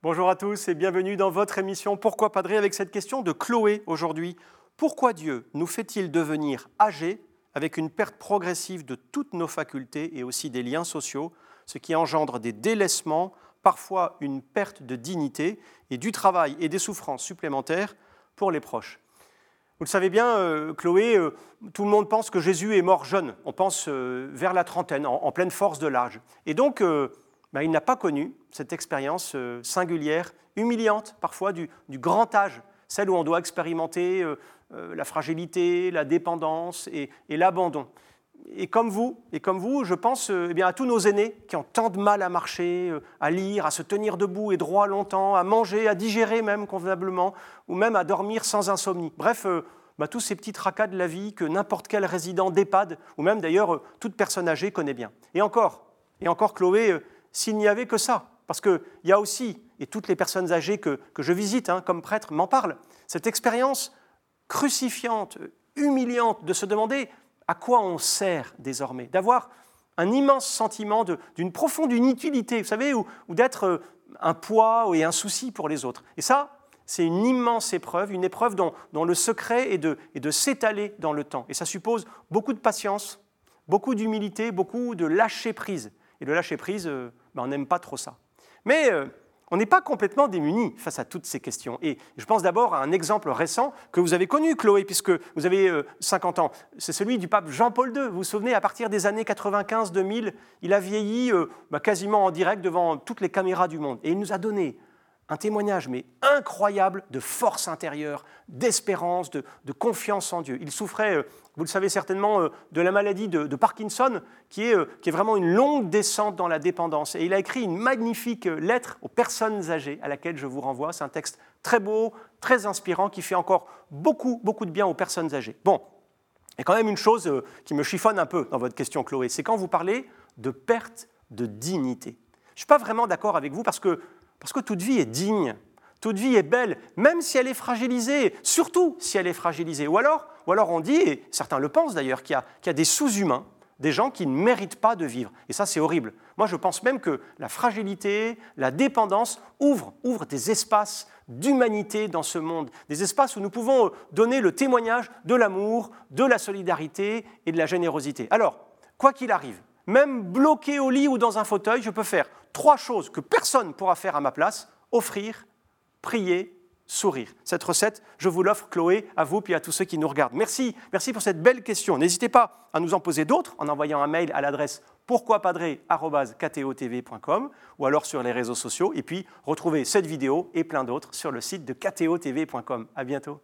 Bonjour à tous et bienvenue dans votre émission Pourquoi Padré avec cette question de Chloé aujourd'hui. Pourquoi Dieu nous fait-il devenir âgés avec une perte progressive de toutes nos facultés et aussi des liens sociaux, ce qui engendre des délaissements, parfois une perte de dignité et du travail et des souffrances supplémentaires pour les proches? Vous le savez bien, euh, Chloé, euh, tout le monde pense que Jésus est mort jeune. On pense euh, vers la trentaine, en, pleine force de l'âge. Et donc, ben, il n'a pas connu cette expérience singulière, humiliante parfois, du, grand âge, celle où on doit expérimenter la fragilité, la dépendance et, l'abandon. Et comme vous, et comme vous, je pense eh bien, à tous nos aînés qui ont tant de mal à marcher, à lire, à se tenir debout et droit longtemps, à manger, à digérer même convenablement, ou même à dormir sans insomnie. Bref, bah, tous ces petits tracas de la vie que n'importe quel résident d'EHPAD, ou même d'ailleurs euh, toute personne âgée connaît bien. Et encore, et encore Chloé, euh, s'il n'y avait que ça, parce qu'il y a aussi, et toutes les personnes âgées que, je visite hein, comme prêtre m'en parlent, cette expérience crucifiante, humiliante de se demander à quoi on sert désormais, d'avoir un immense sentiment d'une profonde inutilité, vous savez, ou, ou d'être euh, un poids et un souci pour les autres. Et ça, c'est une immense épreuve, une épreuve dont, le secret est de, de s'étaler dans le temps. Et ça suppose beaucoup de patience, beaucoup d'humilité, beaucoup de lâcher prise. Et le lâcher prise, euh, ben, on n'aime pas trop ça. Mais euh, on n'est pas complètement démunis face à toutes ces questions. Et je pense d'abord à un exemple récent que vous avez connu, Chloé, puisque vous avez 50 euh, ans. C'est celui du pape Jean-Paul II. Vous vous souvenez, à partir des années 95-2000, il a vieilli ben, quasiment en direct devant toutes les caméras du monde. Et il nous a donné un témoignage, mais incroyable, de force intérieure, d'espérance, de, confiance en Dieu. Il souffrait, euh, vous le savez certainement, euh, de la maladie de, Parkinson, qui est, euh, qui est, vraiment une longue descente dans la dépendance. Et il a écrit une magnifique lettre aux personnes âgées, à laquelle je vous renvoie. C'est un texte très beau, très inspirant, qui fait encore beaucoup, beaucoup de bien aux personnes âgées. Bon, a quand même une chose qui me chiffonne un peu dans votre question, Chloé, c'est quand vous parlez de perte de dignité. Je ne suis pas vraiment d'accord avec vous parce que parce que toute vie est digne, toute vie est belle, même si elle est fragilisée, surtout si elle est fragilisée. Ou alors, on dit, et certains le pensent d'ailleurs, qu'il y, a des sous-humains, des gens qui ne méritent pas de vivre. Et ça, c'est horrible. Moi, je pense même que la fragilité, la dépendance ouvrent, ouvrent des espaces d'humanité dans ce monde, des espaces où nous pouvons donner le témoignage de l'amour, de la solidarité et de la générosité. Alors, quoi qu'il arrive, même bloqué au lit ou dans un fauteuil, je peux faire trois choses que personne ne pourra faire à ma place, offrir, prier, sourire. Cette recette, je vous l'offre, Chloé, à vous puis à tous ceux qui nous regardent. Merci, merci pour cette belle question. N'hésitez pas à nous en poser d'autres en envoyant un mail à l'adresse pourquoipadré.com ou alors sur les réseaux sociaux. Et puis, retrouvez cette vidéo et plein d'autres sur le site de ktotv.com. À bientôt.